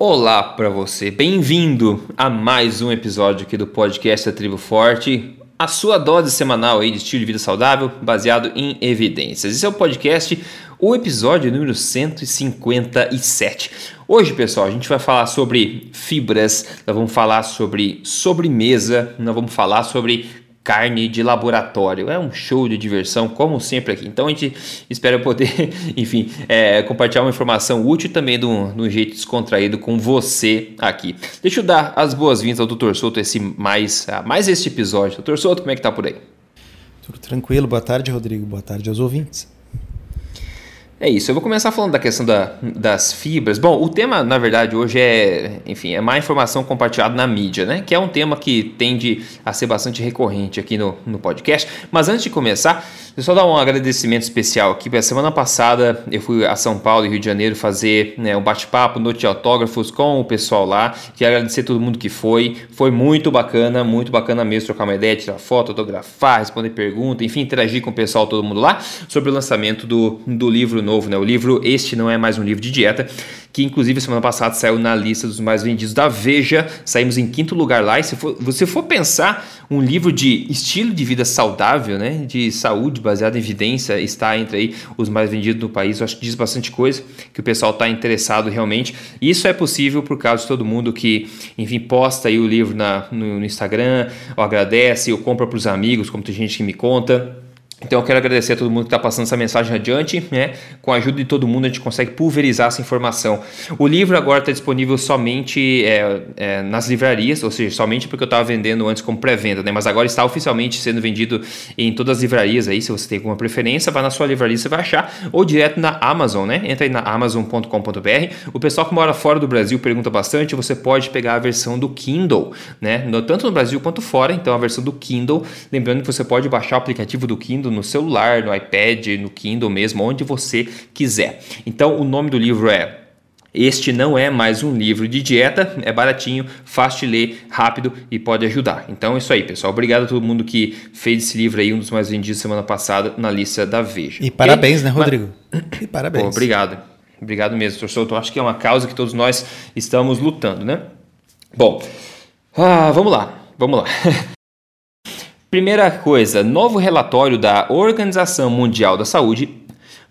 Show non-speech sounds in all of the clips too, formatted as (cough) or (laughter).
Olá para você, bem-vindo a mais um episódio aqui do podcast da Tribo Forte, a sua dose semanal aí de estilo de vida saudável baseado em evidências. Esse é o podcast, o episódio número 157. Hoje, pessoal, a gente vai falar sobre fibras, nós vamos falar sobre sobremesa, nós vamos falar sobre carne de laboratório. É um show de diversão, como sempre aqui. Então a gente espera poder, (laughs) enfim, é, compartilhar uma informação útil também de um, jeito descontraído com você aqui. Deixa eu dar as boas-vindas ao Dr. Souto, esse mais, mais este episódio. Dr. Souto, como é que tá por aí? Tudo tranquilo. Boa tarde, Rodrigo. Boa tarde aos ouvintes. É isso, eu vou começar falando da questão da, das fibras. Bom, o tema, na verdade, hoje é, enfim, é má informação compartilhada na mídia, né? Que é um tema que tende a ser bastante recorrente aqui no, no podcast. Mas antes de começar, eu só dar um agradecimento especial aqui. A semana passada eu fui a São Paulo e Rio de Janeiro fazer né, um bate-papo, noite de autógrafos com o pessoal lá. Quero agradecer a todo mundo que foi. Foi muito bacana, muito bacana mesmo trocar uma ideia, tirar foto, autografar, responder perguntas, enfim, interagir com o pessoal, todo mundo lá, sobre o lançamento do, do livro novo, né? O livro Este Não É Mais Um Livro de Dieta, que inclusive semana passada saiu na lista dos mais vendidos da Veja. Saímos em quinto lugar lá. E se for, você for pensar um livro de estilo de vida saudável, né? De saúde baseado em evidência, está entre aí os mais vendidos do país. Eu acho que diz bastante coisa que o pessoal está interessado realmente. Isso é possível por causa de todo mundo que, enfim, posta aí o livro na, no, no Instagram, ou agradece, ou compra para os amigos, como tem gente que me conta. Então eu quero agradecer a todo mundo que está passando essa mensagem adiante, né? Com a ajuda de todo mundo a gente consegue pulverizar essa informação. O livro agora está disponível somente é, é, nas livrarias, ou seja, somente porque eu estava vendendo antes como pré-venda, né? Mas agora está oficialmente sendo vendido em todas as livrarias aí. Se você tem alguma preferência, vá na sua livraria, você vai achar, ou direto na Amazon, né? Entra aí na amazon.com.br. O pessoal que mora fora do Brasil pergunta bastante, você pode pegar a versão do Kindle, né? Tanto no Brasil quanto fora, então a versão do Kindle. Lembrando que você pode baixar o aplicativo do Kindle no celular, no iPad, no Kindle mesmo, onde você quiser. Então, o nome do livro é este não é mais um livro de dieta, é baratinho, fácil de ler, rápido e pode ajudar. Então é isso aí, pessoal. Obrigado a todo mundo que fez esse livro aí, um dos mais vendidos semana passada na lista da Veja. E parabéns, né, Rodrigo? Mas... E (clears throat) parabéns. Pô, obrigado. Obrigado mesmo, professor. Então, acho que é uma causa que todos nós estamos lutando, né? Bom, ah, vamos lá, vamos lá. (laughs) Primeira coisa, novo relatório da Organização Mundial da Saúde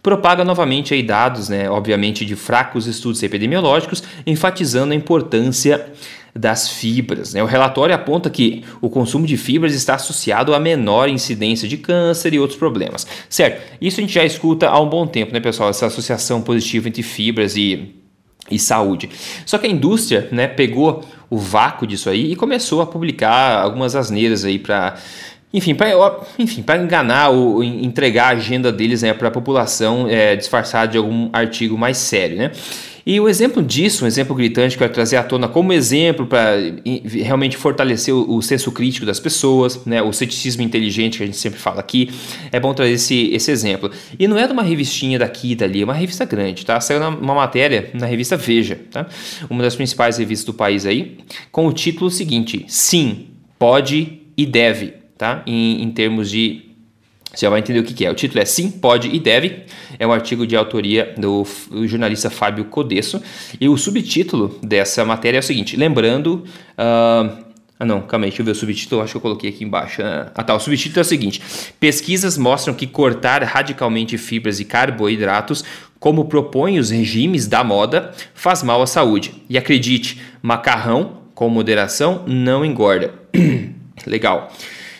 propaga novamente aí dados, né, obviamente, de fracos estudos epidemiológicos, enfatizando a importância das fibras. Né? O relatório aponta que o consumo de fibras está associado a menor incidência de câncer e outros problemas. Certo, isso a gente já escuta há um bom tempo, né, pessoal? Essa associação positiva entre fibras e e saúde. Só que a indústria né, pegou o vácuo disso aí e começou a publicar algumas asneiras aí para enfim, para enfim, enganar ou entregar a agenda deles né, para a população é, disfarçada de algum artigo mais sério. Né? E o exemplo disso, um exemplo gritante que eu quero trazer à tona como exemplo para realmente fortalecer o, o, senso crítico das pessoas, né, o ceticismo inteligente que a gente sempre fala aqui, é bom trazer esse, esse exemplo. E não é de uma revistinha daqui e dali, é uma revista grande, tá? Saiu uma matéria na revista Veja, tá? Uma das principais revistas do país aí, com o título seguinte: Sim, pode e deve, tá? Em, em termos de você já vai entender o que, é. O título é Sim, Pode e Deve. É um artigo de autoria do jornalista Fábio Codesso. E o subtítulo dessa matéria é o seguinte: lembrando. Uh, ah, não, calma aí, deixa eu ver o subtítulo, acho que eu coloquei aqui embaixo. Ah, tá, o subtítulo é o seguinte: Pesquisas mostram que cortar radicalmente fibras e carboidratos, como propõem os regimes da moda, faz mal à saúde. E acredite, macarrão com moderação não engorda. (clears throat) Legal.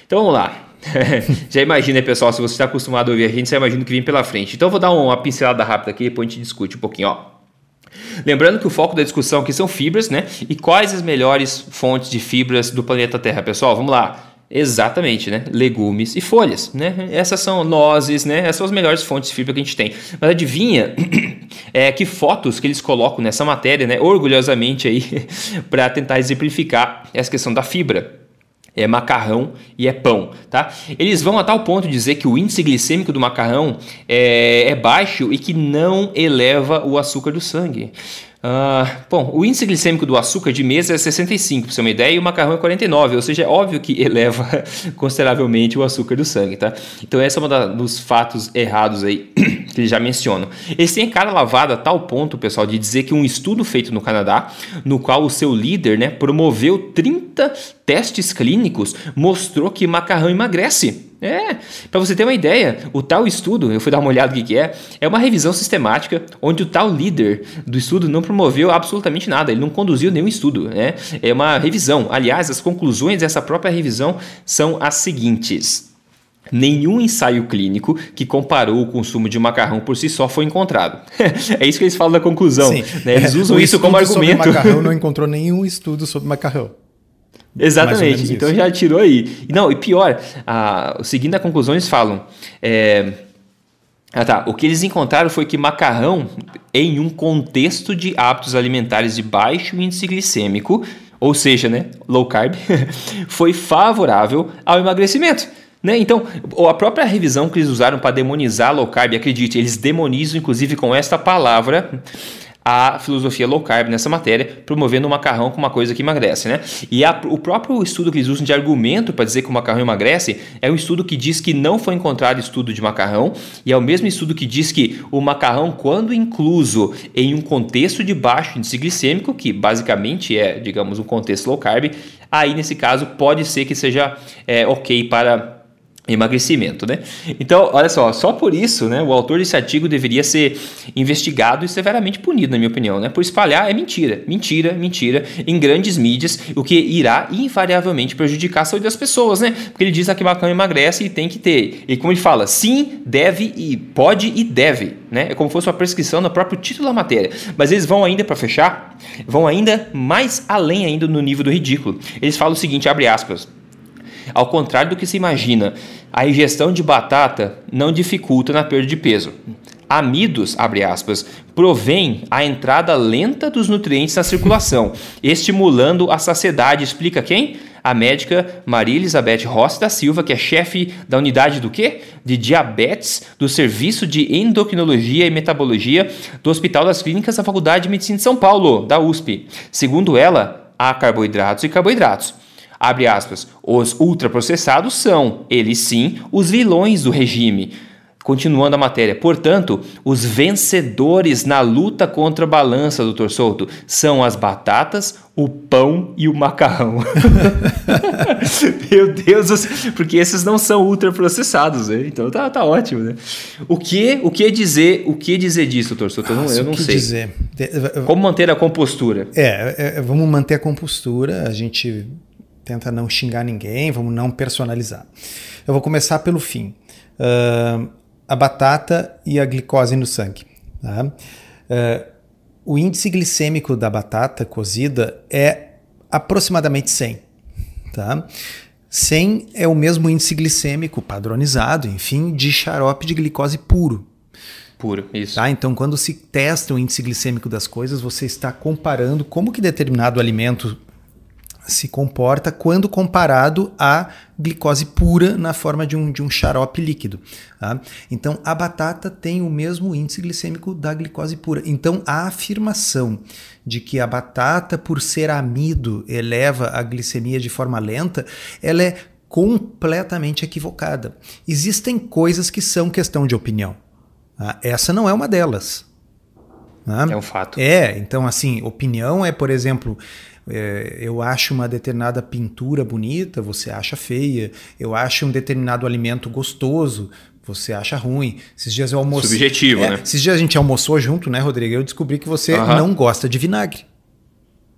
Então vamos lá. (laughs) já imagina, pessoal, se você está acostumado a ouvir a gente, já imagina o que vem pela frente. Então vou dar uma pincelada rápida aqui, depois a gente discute um pouquinho, ó. Lembrando que o foco da discussão aqui são fibras, né? E quais as melhores fontes de fibras do planeta Terra, pessoal? Vamos lá. Exatamente, né? Legumes e folhas, né? Essas são nozes, né? Essas são as melhores fontes de fibra que a gente tem. Mas adivinha (clears throat) é, que fotos que eles colocam nessa matéria, né? Orgulhosamente aí, (laughs) para tentar exemplificar essa questão da fibra é macarrão e é pão, tá? Eles vão a tal ponto dizer que o índice glicêmico do macarrão é, é baixo e que não eleva o açúcar do sangue. Uh, bom, o índice glicêmico do açúcar de mesa é 65, para você ter uma ideia, e o macarrão é 49, ou seja, é óbvio que (laughs) eleva consideravelmente o açúcar do sangue, tá? Então esse é um dos fatos errados aí (clears throat) que eles já mencionam. Eles têm cara lavada a tal ponto, pessoal, de dizer que um estudo feito no Canadá, no qual o seu líder né, promoveu 30 testes clínicos, mostrou que macarrão emagrece. É, para você ter uma ideia, o tal estudo, eu fui dar uma olhada que, que é, é uma revisão sistemática onde o tal líder do estudo não promoveu absolutamente nada, ele não conduziu nenhum estudo, né? É uma revisão. Aliás, as conclusões dessa própria revisão são as seguintes. Nenhum ensaio clínico que comparou o consumo de macarrão por si só foi encontrado. (laughs) é isso que eles falam da conclusão. Né? Eles é, usam isso como argumento. Sobre macarrão não (laughs) encontrou nenhum estudo sobre macarrão. Exatamente. Então já tirou aí. Não, e pior, a, seguindo a conclusão, eles falam. É, ah, tá. O que eles encontraram foi que macarrão, em um contexto de hábitos alimentares de baixo índice glicêmico, ou seja, né, low carb, (laughs) foi favorável ao emagrecimento. Né? Então, a própria revisão que eles usaram para demonizar low carb, acredite, eles demonizam inclusive com esta palavra a filosofia low carb nessa matéria, promovendo o macarrão como uma coisa que emagrece, né? E a, o próprio estudo que eles usam de argumento para dizer que o macarrão emagrece é um estudo que diz que não foi encontrado estudo de macarrão, e é o mesmo estudo que diz que o macarrão, quando incluso em um contexto de baixo índice glicêmico, que basicamente é, digamos, um contexto low carb, aí nesse caso pode ser que seja é, ok para emagrecimento, né? Então, olha só, só por isso, né, o autor desse artigo deveria ser investigado e severamente punido, na minha opinião, né? Por espalhar é mentira, mentira, mentira em grandes mídias, o que irá invariavelmente prejudicar a saúde das pessoas, né? Porque ele diz que maconha emagrece e tem que ter. E como ele fala, sim, deve e pode e deve, né? É como se fosse uma prescrição no próprio título da matéria. Mas eles vão ainda para fechar, vão ainda mais além ainda no nível do ridículo. Eles falam o seguinte, abre aspas: ao contrário do que se imagina, a ingestão de batata não dificulta na perda de peso. Amidos, abre aspas, provém a entrada lenta dos nutrientes na circulação, estimulando a saciedade. Explica quem? A médica Maria Elizabeth Rossi da Silva, que é chefe da unidade do quê? De diabetes do Serviço de Endocrinologia e Metabologia do Hospital das Clínicas da Faculdade de Medicina de São Paulo, da USP. Segundo ela, há carboidratos e carboidratos. Abre aspas. Os ultraprocessados são, eles sim, os vilões do regime. Continuando a matéria, portanto, os vencedores na luta contra a balança, doutor Souto, são as batatas, o pão e o macarrão. (laughs) Meu Deus, porque esses não são ultraprocessados, né? Então tá, tá ótimo, né? O que, o que dizer, o que dizer disso, doutor Souto? Eu não, eu não sei. Dizer? Como manter a compostura? É, é, vamos manter a compostura. A gente tenta não xingar ninguém, vamos não personalizar. Eu vou começar pelo fim. Uh, a batata e a glicose no sangue. Tá? Uh, o índice glicêmico da batata cozida é aproximadamente 100. Tá? 100 é o mesmo índice glicêmico padronizado, enfim, de xarope de glicose puro. Puro, isso. Tá? Então, quando se testa o índice glicêmico das coisas, você está comparando como que determinado alimento se comporta quando comparado à glicose pura na forma de um, de um xarope líquido. Tá? Então, a batata tem o mesmo índice glicêmico da glicose pura. Então, a afirmação de que a batata, por ser amido, eleva a glicemia de forma lenta, ela é completamente equivocada. Existem coisas que são questão de opinião. Tá? Essa não é uma delas. Tá? É um fato. É, então, assim, opinião é, por exemplo, é, eu acho uma determinada pintura bonita, você acha feia. Eu acho um determinado alimento gostoso, você acha ruim. Esses dias eu almocei. Subjetivo, é, né? Esses dias a gente almoçou junto, né, Rodrigo? Eu descobri que você não gosta de vinagre.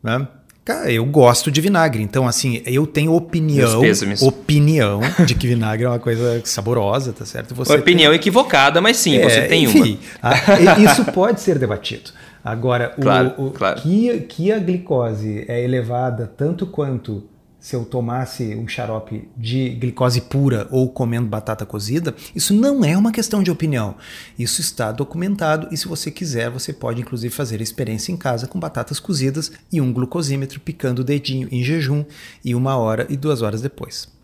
Né? Cara, eu gosto de vinagre. Então, assim, eu tenho opinião. Opinião de que vinagre é uma coisa saborosa, tá certo? Você opinião tem... equivocada, mas sim, é, você tem enfim, uma. A, isso pode ser debatido. Agora, claro, o, o claro. Que, que a glicose é elevada tanto quanto se eu tomasse um xarope de glicose pura ou comendo batata cozida, isso não é uma questão de opinião. Isso está documentado e se você quiser, você pode inclusive fazer a experiência em casa com batatas cozidas e um glucosímetro picando o dedinho em jejum e uma hora e duas horas depois.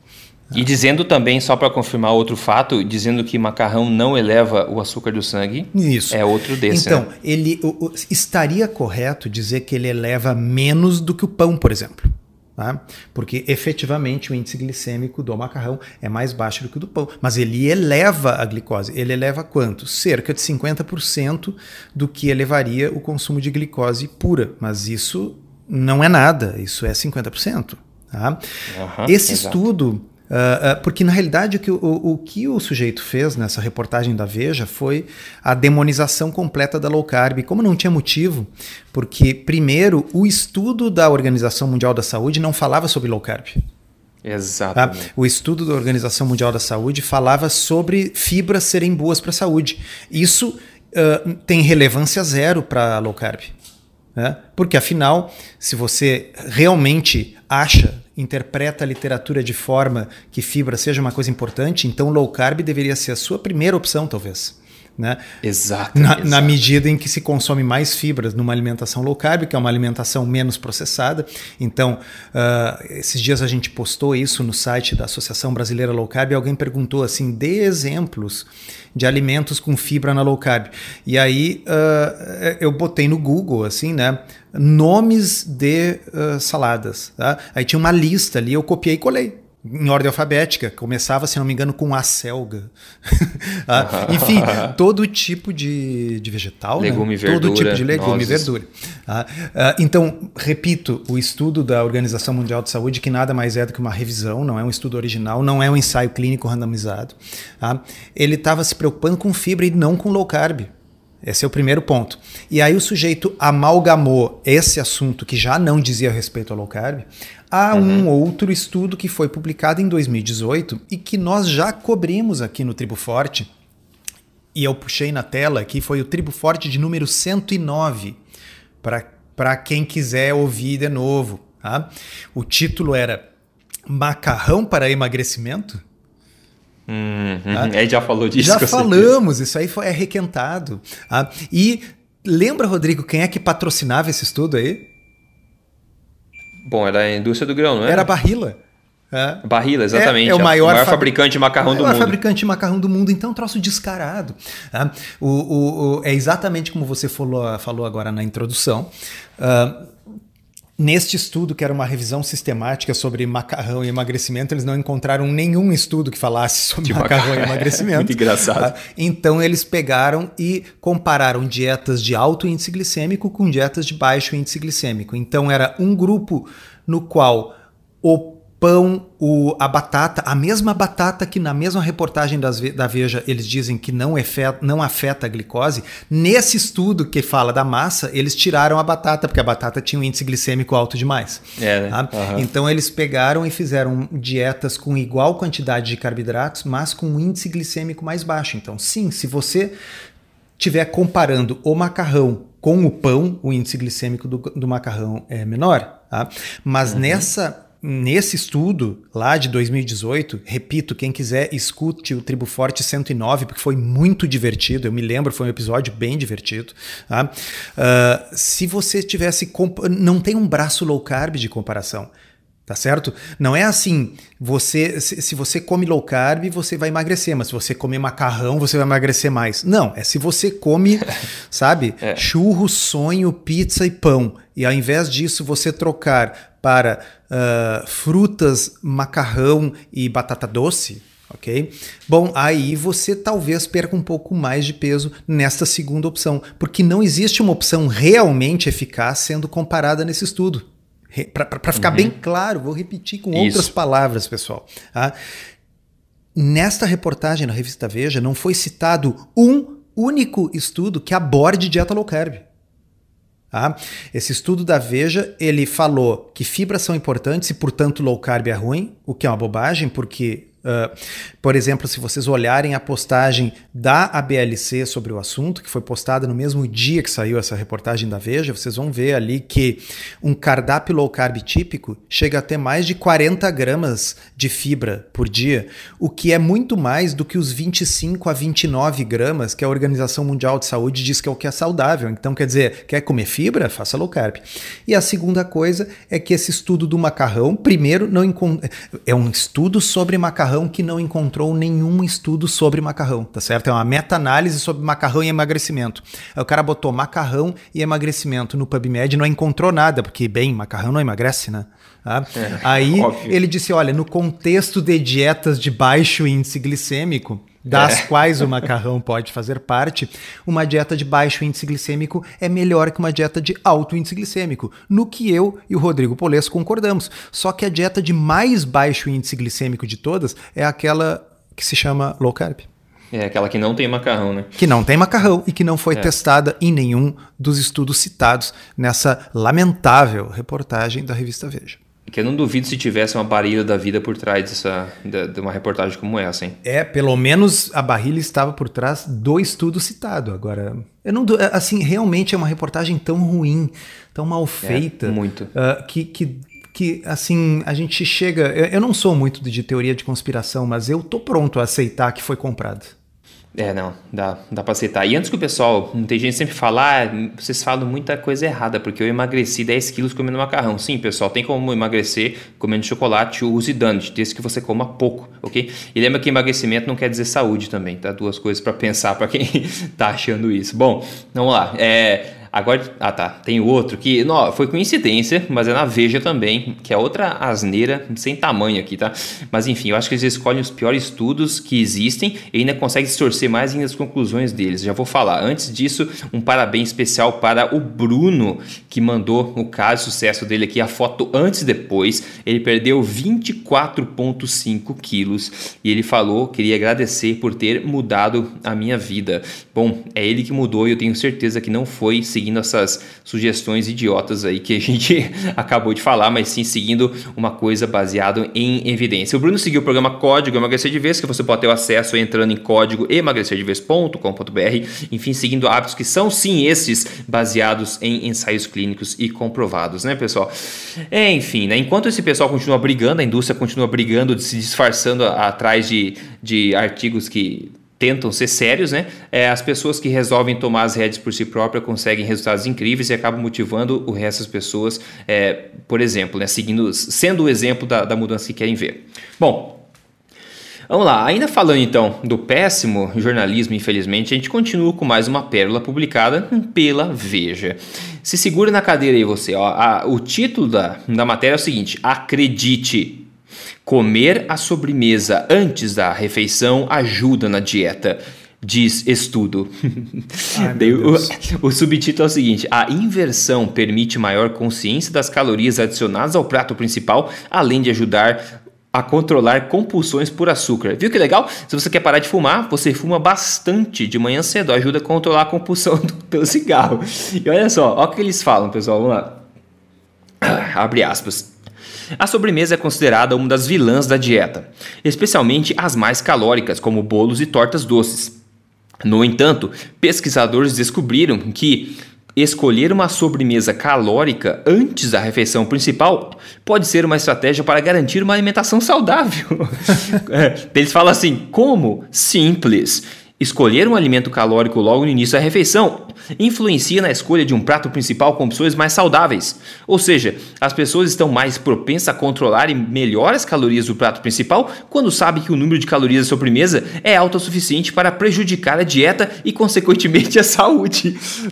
E dizendo também, só para confirmar outro fato, dizendo que macarrão não eleva o açúcar do sangue. Isso. É outro desse. Então, né? ele o, o, estaria correto dizer que ele eleva menos do que o pão, por exemplo. Tá? Porque efetivamente o índice glicêmico do macarrão é mais baixo do que o do pão. Mas ele eleva a glicose. Ele eleva quanto? Cerca de 50% do que elevaria o consumo de glicose pura. Mas isso não é nada, isso é 50%. Tá? Uhum, Esse exato. estudo Uh, uh, porque na realidade o que o, o que o sujeito fez nessa reportagem da Veja foi a demonização completa da low carb. Como não tinha motivo, porque primeiro o estudo da Organização Mundial da Saúde não falava sobre low carb. Exatamente. Tá? O estudo da Organização Mundial da Saúde falava sobre fibras serem boas para a saúde. Isso uh, tem relevância zero para low carb. Né? Porque afinal, se você realmente acha interpreta a literatura de forma que fibra seja uma coisa importante, então low carb deveria ser a sua primeira opção, talvez. Né? Exato, na, exato. na, medida em que se consome mais fibras numa alimentação low carb, que é uma alimentação menos processada. Então, uh, esses dias a gente postou isso no site da Associação Brasileira Low Carb e alguém perguntou assim: dê exemplos de alimentos com fibra na low carb. E aí uh, eu botei no Google, assim, né? Nomes de uh, saladas. Tá? Aí tinha uma lista ali, eu copiei e colei em ordem alfabética. Começava, se não me engano, com a selga. (laughs) ah, enfim, (laughs) todo tipo de, de vegetal. Né? Legume né? e verdura. Todo tipo de legume e verdura. Ah, ah, então, repito, o estudo da Organização Mundial de Saúde, que nada mais é do que uma revisão, não é um estudo original, não é um ensaio clínico randomizado. Ah, ele estava se preocupando com fibra e não com low carb. Esse é o primeiro ponto. E aí o sujeito amalgamou esse assunto que já não dizia respeito ao low carb a uhum. um outro estudo que foi publicado em 2018 e que nós já cobrimos aqui no Tribo Forte. E eu puxei na tela aqui, foi o Tribo Forte de número 109, para quem quiser ouvir de novo. Tá? O título era Macarrão para Emagrecimento? Uhum. Aí já falou disso. Já falamos, isso aí foi, é requentado. Tá? E lembra, Rodrigo, quem é que patrocinava esse estudo aí? Bom, era a indústria do grão, não era? Era a Barrila. É. Barrila, exatamente. É, é o maior, o maior fabricante de macarrão do mundo. O maior fabricante de macarrão do mundo, então é um troço descarado. O, o, o, é exatamente como você falou, falou agora na introdução. Uh, Neste estudo, que era uma revisão sistemática sobre macarrão e emagrecimento, eles não encontraram nenhum estudo que falasse sobre macarrão e (laughs) emagrecimento. Muito engraçado. Tá? Então, eles pegaram e compararam dietas de alto índice glicêmico com dietas de baixo índice glicêmico. Então, era um grupo no qual o pão, o, a batata, a mesma batata que na mesma reportagem das, da Veja eles dizem que não, efeta, não afeta a glicose, nesse estudo que fala da massa, eles tiraram a batata, porque a batata tinha um índice glicêmico alto demais. É, né? tá? uhum. Então eles pegaram e fizeram dietas com igual quantidade de carboidratos, mas com um índice glicêmico mais baixo. Então, sim, se você estiver comparando o macarrão com o pão, o índice glicêmico do, do macarrão é menor. Tá? Mas uhum. nessa Nesse estudo lá de 2018, repito, quem quiser escute o Tribo Forte 109, porque foi muito divertido. Eu me lembro, foi um episódio bem divertido. Tá? Uh, se você tivesse. Não tem um braço low carb de comparação. Tá certo? Não é assim, você se, se, você come low carb, você vai emagrecer, mas se você comer macarrão, você vai emagrecer mais. Não, é se você come, (laughs) sabe, é. churro, sonho, pizza e pão, e ao invés disso você trocar para uh, frutas, macarrão e batata doce, ok? Bom, aí você talvez perca um pouco mais de peso nesta segunda opção, porque não existe uma opção realmente eficaz sendo comparada nesse estudo. Para ficar uhum. bem claro, vou repetir com Isso. outras palavras, pessoal. Tá? Nesta reportagem na revista Veja, não foi citado um único estudo que aborde dieta low carb. Tá? Esse estudo da Veja, ele falou que fibras são importantes e, portanto, low carb é ruim, o que é uma bobagem, porque Uh, por exemplo, se vocês olharem a postagem da ABLC sobre o assunto, que foi postada no mesmo dia que saiu essa reportagem da Veja, vocês vão ver ali que um cardápio low carb típico chega a ter mais de 40 gramas de fibra por dia, o que é muito mais do que os 25 a 29 gramas que a Organização Mundial de Saúde diz que é o que é saudável. Então, quer dizer, quer comer fibra? Faça low carb. E a segunda coisa é que esse estudo do macarrão, primeiro, não é um estudo sobre macarrão macarrão que não encontrou nenhum estudo sobre macarrão, tá certo? É uma meta-análise sobre macarrão e emagrecimento. Aí o cara botou macarrão e emagrecimento no PubMed e não encontrou nada, porque, bem, macarrão não emagrece, né? Tá? É, Aí óbvio. ele disse: olha, no contexto de dietas de baixo índice glicêmico, das é. quais o macarrão pode fazer parte, uma dieta de baixo índice glicêmico é melhor que uma dieta de alto índice glicêmico, no que eu e o Rodrigo Polesso concordamos. Só que a dieta de mais baixo índice glicêmico de todas é aquela que se chama low carb. É aquela que não tem macarrão, né? Que não tem macarrão e que não foi é. testada em nenhum dos estudos citados nessa lamentável reportagem da revista Veja. Que eu não duvido se tivesse uma barreira da vida por trás dessa, de, de, uma reportagem como essa, hein? É, pelo menos a barrilha estava por trás do estudo citado. Agora, eu não, assim, realmente é uma reportagem tão ruim, tão mal é, feita. É, muito. Uh, que, que, que, assim, a gente chega. Eu, eu não sou muito de teoria de conspiração, mas eu tô pronto a aceitar que foi comprado. É, não, dá, dá pra aceitar. E antes que o pessoal, tem gente sempre falar, ah, vocês falam muita coisa errada, porque eu emagreci 10 quilos comendo macarrão. Sim, pessoal, tem como emagrecer comendo chocolate, use donut, desde que você coma pouco, ok? E lembra que emagrecimento não quer dizer saúde também, tá? Duas coisas para pensar para quem (laughs) tá achando isso. Bom, vamos lá. É, Agora, ah tá, tem outro que não, foi coincidência, mas é na Veja também, que é outra asneira sem tamanho aqui, tá? Mas enfim, eu acho que eles escolhem os piores estudos que existem e ainda conseguem distorcer mais ainda as conclusões deles. Já vou falar. Antes disso, um parabéns especial para o Bruno, que mandou o caso sucesso dele aqui, a foto antes e depois. Ele perdeu 24,5 quilos e ele falou, queria agradecer por ter mudado a minha vida. Bom, é ele que mudou e eu tenho certeza que não foi seguir seguindo essas sugestões idiotas aí que a gente (laughs) acabou de falar, mas sim seguindo uma coisa baseada em evidência. O Bruno seguiu o programa Código Emagrecer de Vez, que você pode ter acesso entrando em código emagrecerdevez.com.br, enfim, seguindo hábitos que são sim esses baseados em ensaios clínicos e comprovados, né, pessoal? É, enfim, né, enquanto esse pessoal continua brigando, a indústria continua brigando, se disfarçando atrás de, de artigos que tentam ser sérios, né? É, as pessoas que resolvem tomar as redes por si próprias conseguem resultados incríveis e acabam motivando o resto das pessoas, é, por exemplo, né? Seguindo, sendo o exemplo da, da mudança que querem ver. Bom, Vamos lá, ainda falando então do péssimo jornalismo, infelizmente, a gente continua com mais uma pérola publicada pela Veja. Se segura na cadeira aí você, ó. A, o título da, da matéria é o seguinte: Acredite, Comer a sobremesa antes da refeição ajuda na dieta diz estudo. (laughs) Ai, o, o, subtítulo é o seguinte: a inversão permite maior consciência das calorias adicionadas ao prato principal, além de ajudar a controlar compulsões por açúcar. Viu que legal? Se você quer parar de fumar, você fuma bastante de manhã cedo, ajuda a controlar a compulsão (laughs) do, pelo cigarro. E olha só, olha o que eles falam, pessoal. Vamos lá. Abre aspas. A sobremesa é considerada uma das vilãs da dieta, especialmente as mais calóricas, como bolos e tortas doces. No entanto, pesquisadores descobriram que escolher uma sobremesa calórica antes da refeição principal pode ser uma estratégia para garantir uma alimentação saudável. (laughs) É, eles falam assim: como? Simples. Escolher um alimento calórico logo no início da refeição influencia na escolha de um prato principal com opções mais saudáveis. Ou seja, as pessoas estão mais propensas a controlar melhor as calorias do prato principal quando sabem que o número de calorias da sobremesa é alto o suficiente para prejudicar a dieta e, consequentemente, (laughs) a saúde. (laughs)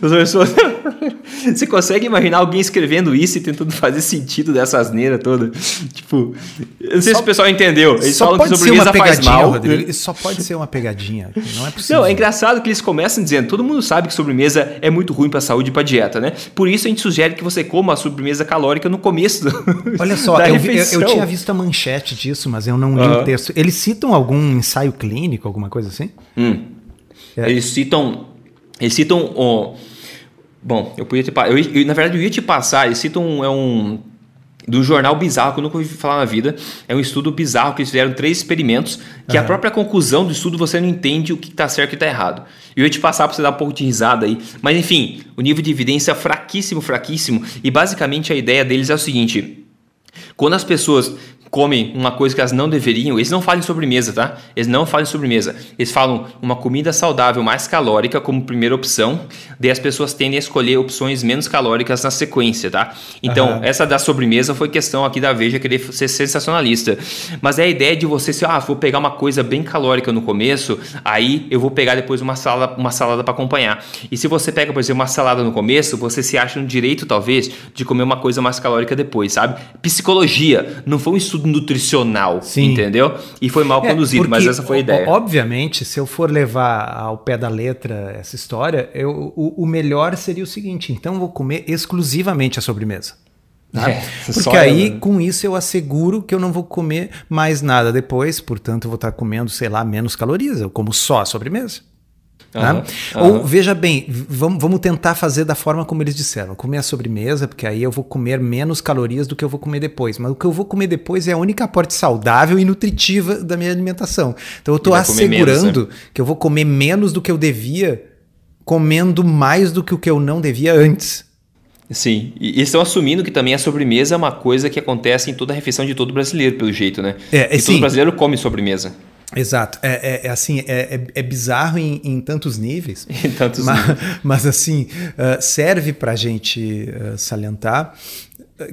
Você consegue imaginar alguém escrevendo isso e tentando fazer sentido dessa asneira toda? Tipo, eu não sei só, se o pessoal entendeu. Eles falam que sobremesa faz mal. Rodrigo, isso só (laughs) pode ser uma pegadinha. Não é possível. Não, é engraçado que eles começam dizendo: todo mundo sabe que sobremesa é muito ruim para a saúde e para a dieta, né? Por isso a gente sugere que você coma a sobremesa calórica no começo. (laughs) Olha só, eu, eu, eu, tinha visto a manchete disso, mas eu não li uhum. o texto. Eles citam algum ensaio clínico, alguma coisa assim? Hum. É. Eles citam. Eles citam. Oh, bom, eu podia. Eu, eu, na verdade, eu ia te passar. Eles citam. É um do jornal bizarro que eu nunca ouvi falar na vida. É um estudo bizarro que eles fizeram três experimentos, que uhum. a própria conclusão do estudo você não entende o que está certo e está errado. E eu ia te passar para você dar um pouco de risada aí. Mas enfim, o nível de evidência é fraquíssimo, fraquíssimo. E basicamente a ideia deles é o seguinte: quando as pessoas comem uma coisa que elas não deveriam, eles não falam em sobremesa, tá? Eles não falam em sobremesa. Eles falam uma comida saudável mais calórica como primeira opção, daí as pessoas tendem a escolher opções menos calóricas na sequência, tá? Então, uhum. essa da sobremesa foi questão aqui da Veja querer ser sensacionalista. Mas é a ideia de você ser, ah, vou pegar uma coisa bem calórica no começo, aí eu vou pegar depois uma salada, uma salada para acompanhar. E se você pega, por exemplo, uma salada no começo, você se acha no direito, talvez, de comer uma coisa mais calórica depois, sabe? Psicologia, não foi um estudo nutricional, Sim. entendeu? E foi mal é, conduzido, mas essa foi a ideia. Obviamente, se eu for levar ao pé da letra essa história, eu, o, o melhor seria o seguinte: então eu vou comer exclusivamente a sobremesa. Né? É, Porque aí, né? com isso, eu asseguro que eu não vou comer mais nada depois, portanto, eu vou estar comendo, sei lá, menos calorias. Eu como só a sobremesa. Uhum, uhum. Ou veja bem, vamos, vamos tentar fazer da forma como eles disseram: comer a sobremesa, porque aí eu vou comer menos calorias do que eu vou comer depois. Mas o que eu vou comer depois é a única parte saudável e nutritiva da minha alimentação. Então eu estou assegurando menos, né? que eu vou comer menos do que eu devia, comendo mais do que o que eu não devia antes. Sim, e estão assumindo que também a sobremesa é uma coisa que acontece em toda a refeição de todo brasileiro, pelo jeito, né? É, é, todo brasileiro come sobremesa. Exato. É, é, é assim, é, é, é, bizarro em, em, tantos níveis. (laughs) Em tantos mas, níveis. (laughs) Mas assim, uh, serve para a gente uh, salientar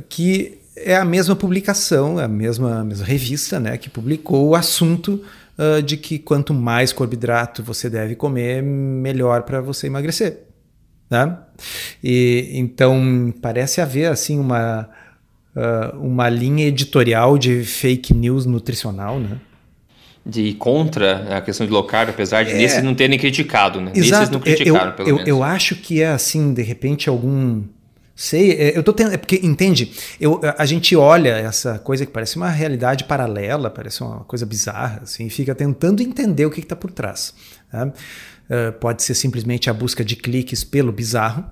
que é a mesma publicação, a mesma, a mesma revista né, que publicou o assunto uh, de que quanto mais carboidrato você deve comer, melhor para você emagrecer. Né? E, então, parece haver assim uma, uma linha editorial de fake news nutricional, né? De contra a questão de low carb, apesar de é, nesses não terem criticado, né? Exato. Nesses não criticaram, eu, pelo eu, menos. Eu acho que é assim, de repente, algum. Sei, é, eu tô tendo. É porque, entende? Eu, a gente olha essa coisa que parece uma realidade paralela, parece uma coisa bizarra, assim, e fica tentando entender o que está por trás. Tá? Uh, pode ser simplesmente a busca de cliques pelo bizarro,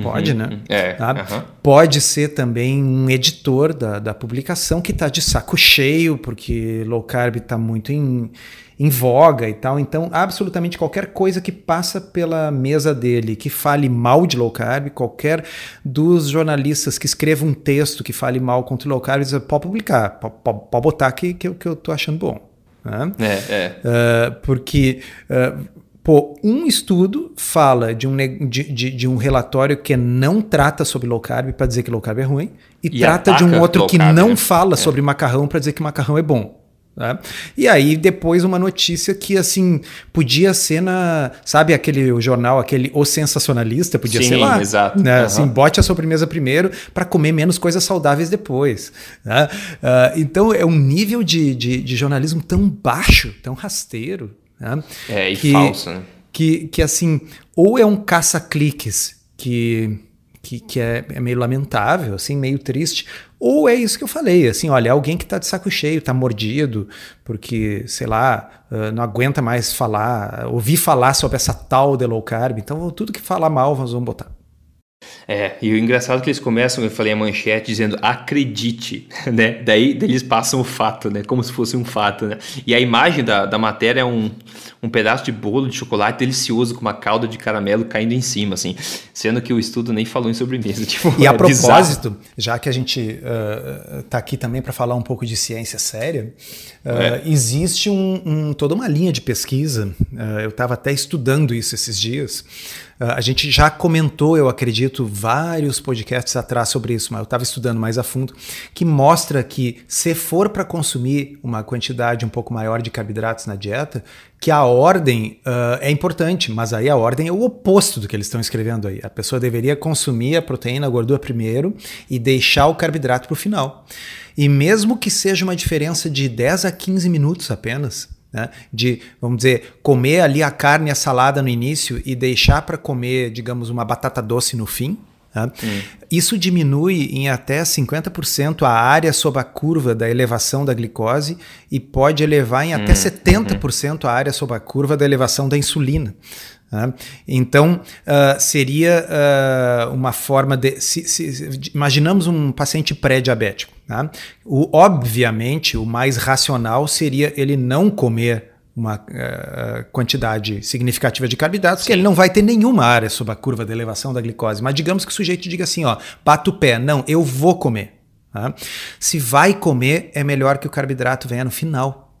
Pode, uhum, né? É, uhum. Pode ser também um editor da, da publicação que está de saco cheio, porque low carb está muito em, em voga e tal. Então, absolutamente qualquer coisa que passa pela mesa dele que fale mal de low carb, qualquer dos jornalistas que escreva um texto que fale mal contra o low carb, pode publicar, pode, pode, pode botar que, que, que eu estou achando bom. Né? É, é. Uh, porque. Uh, Pô, um estudo fala de um, de, de, de, um relatório que não trata sobre low carb para dizer que low carb é ruim, e, e trata de um outro que carb, não né? fala é. sobre macarrão para dizer que macarrão é bom. Né? E aí depois uma notícia que assim podia ser na, sabe aquele jornal, aquele o sensacionalista, podia Sim, ser lá, exato. Né? Uhum. Assim, bote a sobremesa primeiro para comer menos coisas saudáveis depois. Né? Uh, então é um nível de, de, de jornalismo tão baixo, tão rasteiro, né? É, e que, falso, né? Que, que assim, ou é um caça-cliques que, que, que é, é, meio lamentável, assim, meio triste, ou é isso que eu falei, assim, olha, é alguém que está de saco cheio, está mordido, porque, sei lá, não aguenta mais falar, ouvir falar sobre essa tal de low carb, então tudo que falar mal nós vamos botar. É, e o engraçado é que eles começam, eu falei a manchete dizendo acredite, (laughs) né? Daí eles passam o fato, né? Como se fosse um fato, né? E a imagem da, da matéria é um, um pedaço de bolo de chocolate delicioso com uma calda de caramelo caindo em cima, assim. Sendo que o estudo nem falou em sobremesa. (laughs) Tipo, e a é propósito, bizarro. já que a gente uh, tá aqui também para falar um pouco de ciência séria, uh, é. existe um, um, toda uma linha de pesquisa, uh, eu estava até estudando isso esses dias, a gente já comentou, eu acredito, vários podcasts atrás sobre isso, mas eu estava estudando mais a fundo, que mostra que se for para consumir uma quantidade um pouco maior de carboidratos na dieta, que a ordem uh, é importante, mas aí a ordem é o oposto do que eles estão escrevendo aí. A pessoa deveria consumir a proteína, a gordura primeiro e deixar o carboidrato para o final. E mesmo que seja uma diferença de 10 a 15 minutos apenas, né? De, vamos dizer, comer ali a carne e a salada no início e deixar para comer, digamos, uma batata doce no fim. Tá? Hum. Isso diminui em até 50% a área sob a curva da elevação da glicose e pode elevar em até hum. 70% a área sob a curva da elevação da insulina. Né? Então, uh, seria uh, uma forma de. Se, se, imaginamos um paciente pré-diabético. Tá? O, obviamente, o mais racional seria ele não comer uma uh, quantidade significativa de carboidratos, Sim. que ele não vai ter nenhuma área sob a curva de elevação da glicose. Mas digamos que o sujeito diga assim: ó, bata o pé, não, eu vou comer. Tá? Se vai comer, é melhor que o carboidrato venha no final.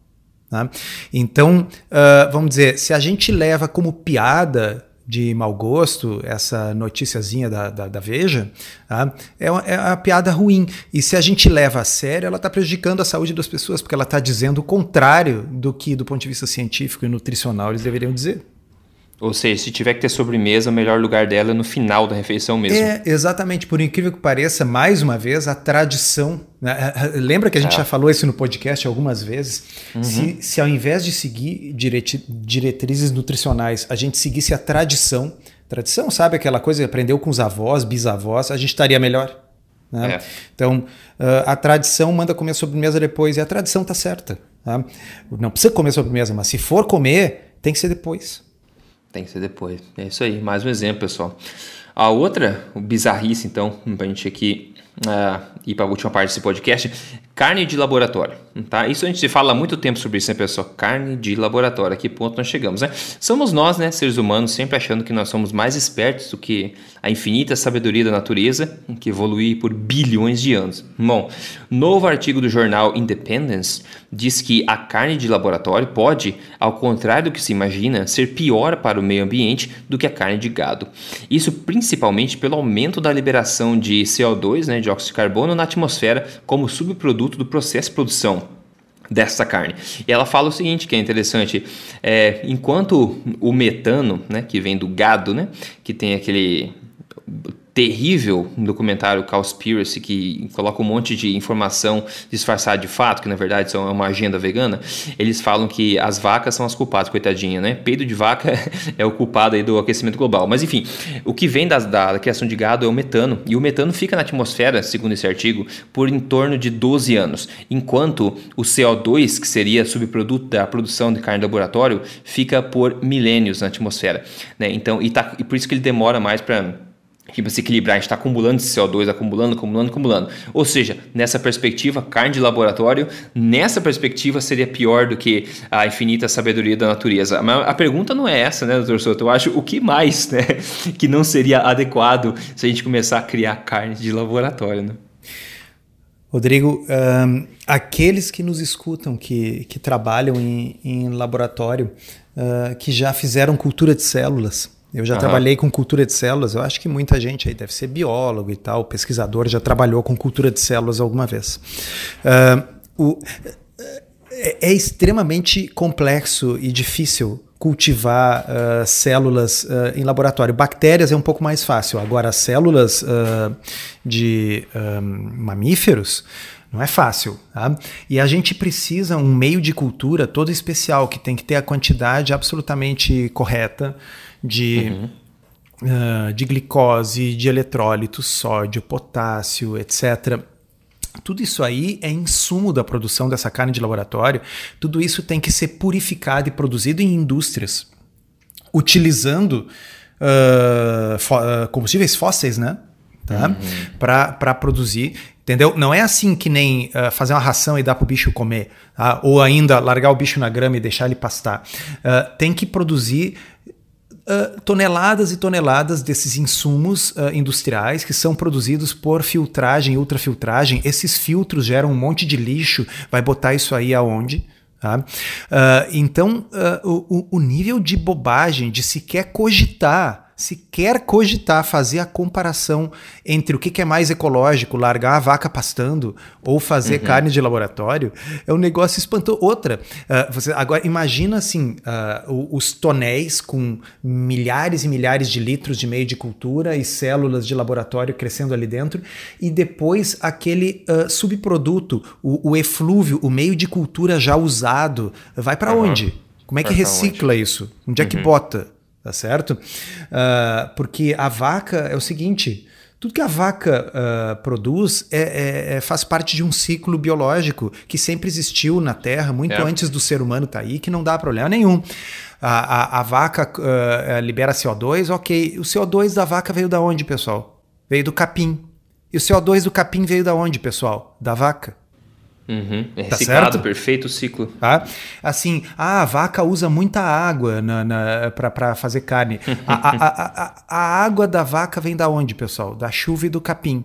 Tá? Então, uh, vamos dizer, se a gente leva como piada de mau gosto essa noticiazinha da, da, da Veja, tá? é, uma, é uma piada ruim. E se a gente leva a sério, ela está prejudicando a saúde das pessoas, porque ela está dizendo o contrário do que, do ponto de vista científico e nutricional, eles deveriam dizer. Ou seja, se tiver que ter sobremesa, o melhor lugar dela é no final da refeição mesmo. É, exatamente. Por incrível que pareça, mais uma vez, a tradição. Né? Lembra que a gente é. já falou isso no podcast algumas vezes? Uhum. Se, se ao invés de seguir diretrizes nutricionais, a gente seguisse a tradição, tradição, sabe aquela coisa que aprendeu com os avós, bisavós, a gente estaria melhor. Né? É. Então, uh, a tradição manda comer sobremesa depois, e a tradição está certa. Tá? Não precisa comer sobremesa, mas se for comer, tem que ser depois. Tem que ser depois. É isso aí, mais um exemplo, pessoal. A outra, o bizarrice, então, pra gente aqui uh, ir para a última parte desse podcast, carne de laboratório. Tá? Isso a gente fala há muito tempo sobre isso, né, pessoal? Carne de laboratório. A que ponto nós chegamos, né? Somos nós, né, seres humanos, sempre achando que nós somos mais espertos do que a infinita sabedoria da natureza, que evolui por bilhões de anos. Bom, novo artigo do jornal Independence diz que a carne de laboratório pode, ao contrário do que se imagina, ser pior para o meio ambiente do que a carne de gado. Isso principalmente pelo aumento da liberação de CO2, né, de óxido de carbono, na atmosfera como subproduto do processo de produção dessa carne. E ela fala o seguinte, que é interessante, é, enquanto o metano, né, que vem do gado, né, que tem aquele terrível documentário Cowspiracy que coloca um monte de informação disfarçada de fato, que na verdade são uma agenda vegana, eles falam que as vacas são as culpadas, coitadinha, né? Peido de vaca (laughs) é o culpado aí do aquecimento global. Mas enfim, o que vem das, da, da criação de gado é o metano, e o metano fica na atmosfera, segundo esse artigo, por em torno de 12 anos, enquanto o CO2, que seria subproduto da produção de carne de laboratório, fica por milênios na atmosfera. Né? Então, e, tá, e por isso que ele demora mais para que para se equilibrar, a gente está acumulando esse CO2, acumulando, acumulando, acumulando. Ou seja, nessa perspectiva, carne de laboratório, nessa perspectiva seria pior do que a infinita sabedoria da natureza. Mas a pergunta não é essa, né, doutor Soto? Eu acho o que mais, né, (laughs) que não seria adequado se a gente começar a criar carne de laboratório, né? Rodrigo, um, aqueles que nos escutam, que, que trabalham em, em laboratório, uh, que já fizeram cultura de células, eu já uhum. trabalhei com cultura de células. Eu acho que muita gente aí deve ser biólogo e tal, pesquisador, já trabalhou com cultura de células alguma vez. Uh, o, é, é, extremamente complexo e difícil cultivar uh, células uh, em laboratório. Bactérias é um pouco mais fácil. Agora, células de mamíferos não é fácil. Tá? E a gente precisa um meio de cultura todo especial, que tem que ter a quantidade absolutamente correta de, uhum. uh, de glicose, de eletrólitos, sódio, potássio, etc. Tudo isso aí é insumo da produção dessa carne de laboratório. Tudo isso tem que ser purificado e produzido em indústrias, utilizando uh, combustíveis fósseis, né? Tá? Uhum. Para produzir. Entendeu? Não é assim que nem uh, fazer uma ração e dar para o bicho comer, tá? ou ainda largar o bicho na grama e deixar ele pastar. Uh, tem que produzir Uh, toneladas e toneladas desses insumos uh, industriais que são produzidos por filtragem e ultrafiltragem. Esses filtros geram um monte de lixo. Vai botar isso aí aonde? Tá? Uh, então, o, o nível de bobagem de sequer cogitar se quer cogitar fazer a comparação entre o que, é mais ecológico, largar a vaca pastando ou fazer uhum. carne de laboratório, é um negócio espantoso. Outra, uh, você, agora imagina assim, uh, os tonéis com milhares e milhares de litros de meio de cultura e células de laboratório crescendo ali dentro, e depois aquele uh, subproduto, o, o, eflúvio, o meio de cultura já usado, vai para uhum. onde? Como é que recicla isso? Onde é que uhum. bota? Tá certo? Uh, porque a vaca é o seguinte. Tudo que a vaca uh, produz é, é, é, faz parte de um ciclo biológico que sempre existiu na Terra, muito é. antes do ser humano estar tá aí, que não dá problema nenhum. A, a, a vaca uh, libera CO2, ok. O CO2 da vaca veio da onde, pessoal? Veio do capim. E o CO2 do capim veio da onde, pessoal? Da vaca. Uhum. É tá reciclado, perfeito ciclo. Tá? Assim, ah, a vaca usa muita água na, na, para fazer carne. (laughs) a, a, a, a, água da vaca vem da onde, pessoal? Da chuva e do capim.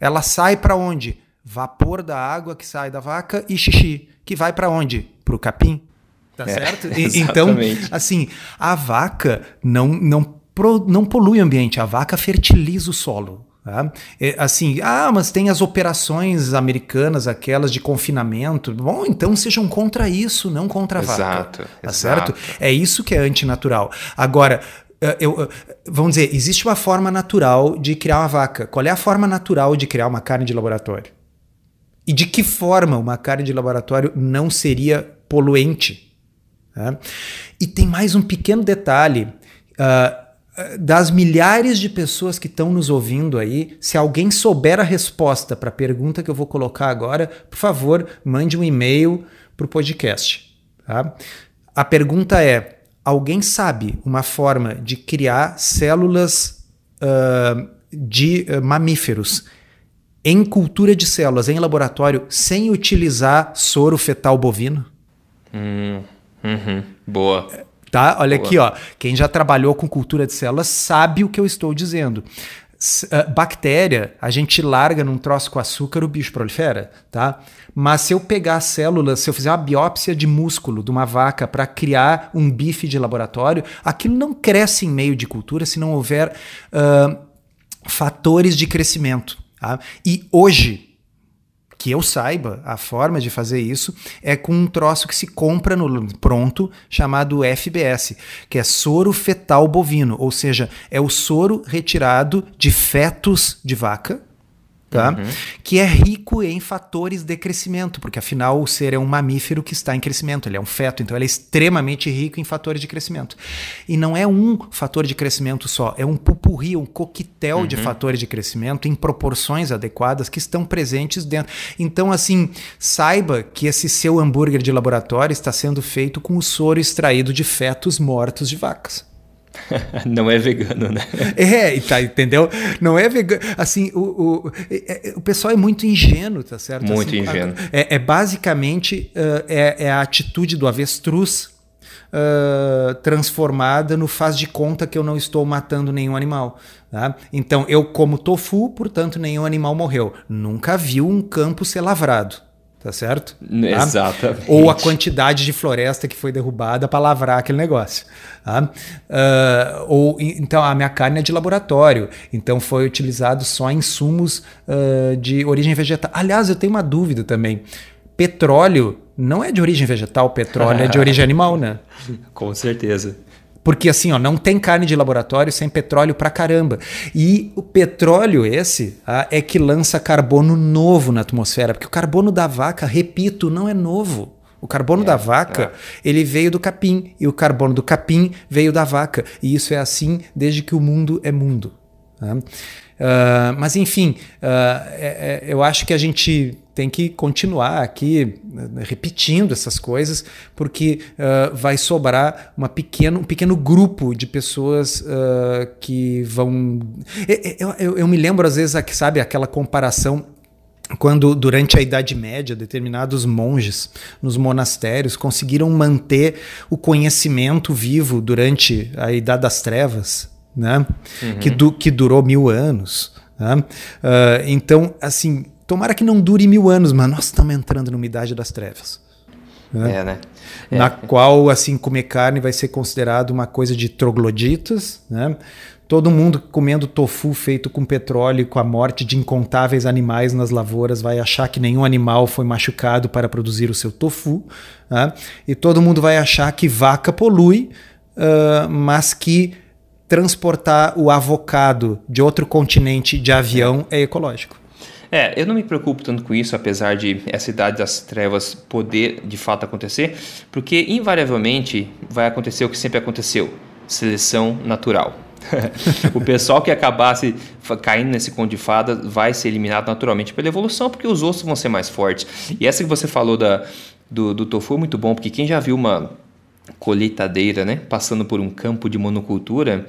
Ela sai para onde? vapor da água que sai da vaca e xixi, que vai para onde? Para o capim. Tá é, certo? (laughs) E, então, assim, a vaca não, não, não polui o ambiente, a vaca fertiliza o solo. Tá? É, assim, ah, mas tem as operações americanas, aquelas de confinamento. Bom, então sejam contra isso, não contra a exato, vaca. Tá exato. certo? É isso que é antinatural. Agora, eh, eu, eh, vamos dizer, existe uma forma natural de criar uma vaca. Qual é a forma natural de criar uma carne de laboratório? E de que forma uma carne de laboratório não seria poluente? Né? E tem mais um pequeno detalhe. Uh, das milhares de pessoas que estão nos ouvindo aí, se alguém souber a resposta para a pergunta que eu vou colocar agora, por favor, mande um e-mail para o podcast. Tá? A pergunta é: alguém sabe uma forma de criar células uh, de uh, mamíferos em cultura de células, em laboratório, sem utilizar soro fetal bovino? Hum, uhum, boa. Tá? Olha boa. aqui, ó. Quem já trabalhou com cultura de células sabe o que eu estou dizendo. Uh, bactéria, a gente larga num troço com açúcar, o bicho prolifera, tá? Mas se eu pegar células, se eu fizer uma biópsia de músculo de uma vaca para criar um bife de laboratório, aquilo não cresce em meio de cultura se não houver uh, fatores de crescimento. Tá? E hoje, que eu saiba, a forma de fazer isso é com um troço que se compra no pronto, chamado FBS, que é soro fetal bovino, ou seja, é o soro retirado de fetos de vaca tá? Uhum. Que é rico em fatores de crescimento, porque afinal o ser é um mamífero que está em crescimento, ele é um feto, então ele é extremamente rico em fatores de crescimento. E não é um fator de crescimento só, é um pupurri, um coquetel uhum. de fatores de crescimento em proporções adequadas que estão presentes dentro. Então, assim, saiba que esse seu hambúrguer de laboratório está sendo feito com o soro extraído de fetos mortos de vacas. (laughs) Não é vegano, né? (laughs) É, tá, entendeu? Não é vegano. Assim, o, o, é, é, o pessoal é muito ingênuo, tá certo? Muito assim, ingênuo. É, é basicamente uh, é, é, a atitude do avestruz uh, transformada no faz de conta que eu não estou matando nenhum animal. Tá? Então, eu como tofu, portanto, nenhum animal morreu. Nunca viu um campo ser lavrado tá certo? Tá? Exatamente. Ou a quantidade de floresta que foi derrubada para lavrar aquele negócio. Tá? Uh, ou então a minha carne é de laboratório, então foi utilizado só insumos uh, de origem vegetal. Aliás, eu tenho uma dúvida também. Petróleo não é de origem vegetal, petróleo é de origem (laughs) animal, né? Com certeza. Porque assim, ó, não tem carne de laboratório sem petróleo pra caramba. E o petróleo esse ah, é que lança carbono novo na atmosfera, porque o carbono da vaca, repito, não é novo. O carbono é, da vaca, é. ele veio do capim, e o carbono do capim veio da vaca. E isso é assim desde que o mundo é mundo. Tá? Uh, mas enfim, uh, é, é, eu acho que a gente tem que continuar aqui né, repetindo essas coisas, porque uh, vai sobrar uma pequeno, um pequeno grupo de pessoas que vão. Eu, eu, eu, me lembro, às vezes, sabe, aquela comparação quando durante a Idade Média determinados monges nos monastérios conseguiram manter o conhecimento vivo durante a Idade das Trevas, né? Uhum. Que, du que durou mil anos. Né? Uh, então, assim, tomara que não dure mil anos, mas nós estamos entrando numa idade das trevas. Né? É, né? É. Na qual, assim, comer carne vai ser considerado uma coisa de trogloditas, né? Todo mundo comendo tofu feito com petróleo, com a morte de incontáveis animais nas lavouras, vai achar que nenhum animal foi machucado para produzir o seu tofu. Né? E todo mundo vai achar que vaca polui, uh, mas que transportar o avocado de outro continente de avião é ecológico. É, eu não me preocupo tanto com isso, apesar de essa idade das trevas poder de fato acontecer, porque invariavelmente vai acontecer o que sempre aconteceu: seleção natural. (laughs) o pessoal que acabasse caindo nesse conto de fada vai ser eliminado naturalmente pela evolução, porque os ossos vão ser mais fortes. E essa que você falou da, do, do tofu é muito bom, porque quem já viu uma colheitadeira, né, passando por um campo de monocultura,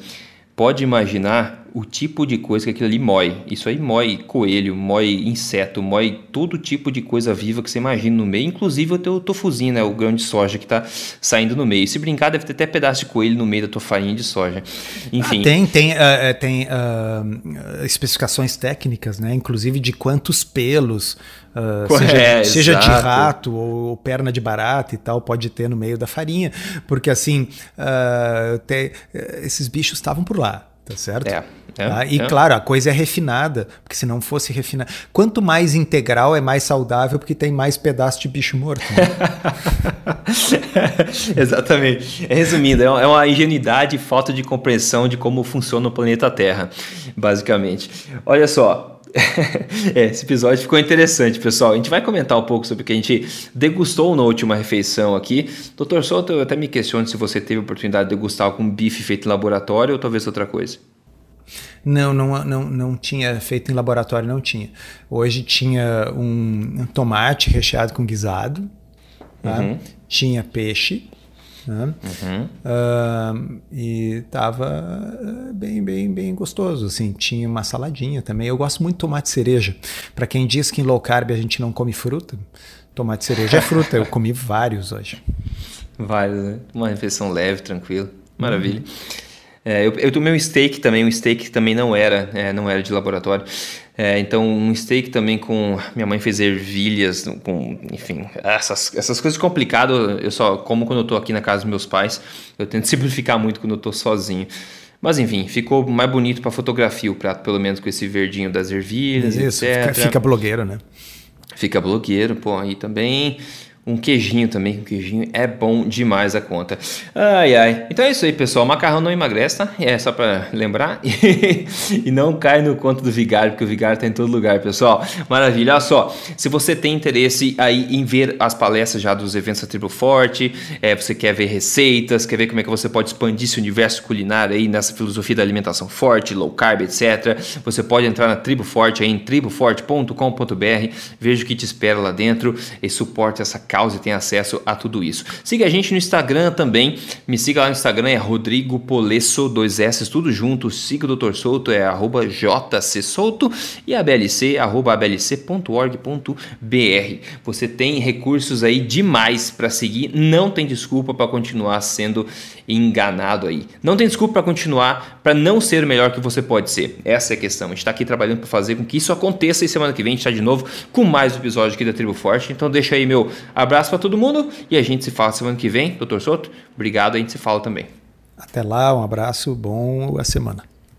pode imaginar o tipo de coisa que aquilo ali mói. Isso aí mói coelho, mói inseto, mói todo tipo de coisa viva que você imagina no meio, inclusive o teu tofuzinho, né? O grão de soja que tá saindo no meio. Se brincar, deve ter até pedaço de coelho no meio da tua farinha de soja. Enfim. Ah, tem tem, uh, tem uh, especificações técnicas, né? Inclusive de quantos pelos Uh, seja, é, seja de rato ou, perna de barata e tal, pode ter no meio da farinha, porque assim, te, esses bichos estavam por lá, tá certo? É. É, ah, e é. claro, a coisa é refinada, porque se não fosse refinada. Quanto mais integral é mais saudável, porque tem mais pedaço de bicho morto. Né? (laughs) Exatamente. Resumindo, é uma ingenuidade e falta de compreensão de como funciona o planeta Terra, basicamente. Olha só, (laughs) é, esse episódio ficou interessante, pessoal. A gente vai comentar um pouco sobre o que a gente degustou na última refeição aqui. Doutor Souto, eu até me questiono se você teve a oportunidade de degustar algum bife feito em laboratório ou talvez outra coisa. Não, não, não, não tinha feito em laboratório, não tinha. Hoje tinha um, tomate recheado com guisado, tá? uhum. tinha peixe, né? Uhum. Uh, e tava eh, bem, bem, bem gostoso. Assim, tinha uma saladinha também. Eu gosto muito de tomate cereja. Para quem diz que em low carb a gente não come fruta, tomate cereja é fruta. Eu comi vários hoje. (laughs) Vários, né? Uma refeição leve, tranquila. Maravilha. Uhum. É, eu, eu tomei um steak também, um steak também não era, é, não era de laboratório. É, então, um steak também com. Minha mãe fez ervilhas, com. Enfim, essas, essas coisas complicadas eu só como quando eu tô aqui na casa dos meus pais. Eu tento (laughs) simplificar muito quando eu tô sozinho. Mas enfim, ficou mais bonito para fotografia o prato, pelo menos com esse verdinho das ervilhas, Isso, etc. Fica, fica blogueiro, né? Fica blogueiro, pô, aí também um queijinho também, um queijinho é bom demais a conta. Ai, ai. Então é isso aí, pessoal. Macarrão não emagrece, tá? É só para lembrar. (laughs) e não cai no conto do vigário, porque o vigário tá em todo lugar, pessoal. Maravilha. Olha só, se você tem interesse aí em ver as palestras já dos eventos da Tribo Forte, é, você quer ver receitas, quer ver como é que você pode expandir esse universo culinário aí nessa filosofia da alimentação forte, low carb, etc. Você pode entrar na Tribo Forte aí em triboforte.com.br, veja o que te espera lá dentro e suporte essa causa causa e tem acesso a tudo isso. Siga a gente no Instagram também. Me siga lá no Instagram, é Rodrigo Polesso, dois S, tudo junto. Siga o Dr. Souto, é arroba jcsouto e a BLC, arroba ablc.org.br. Você tem recursos aí demais para seguir, não tem desculpa para continuar sendo enganado aí. Não tem desculpa para continuar, para não ser o melhor que você pode ser. Essa é a questão. A gente está aqui trabalhando para fazer com que isso aconteça e semana que vem a gente está de novo com mais um episódio aqui da Tribo Forte. Então deixa aí meu abraço para todo mundo e a gente se fala semana que vem. Doutor Soto, obrigado, a gente se fala também. Até lá, um abraço, bom a semana.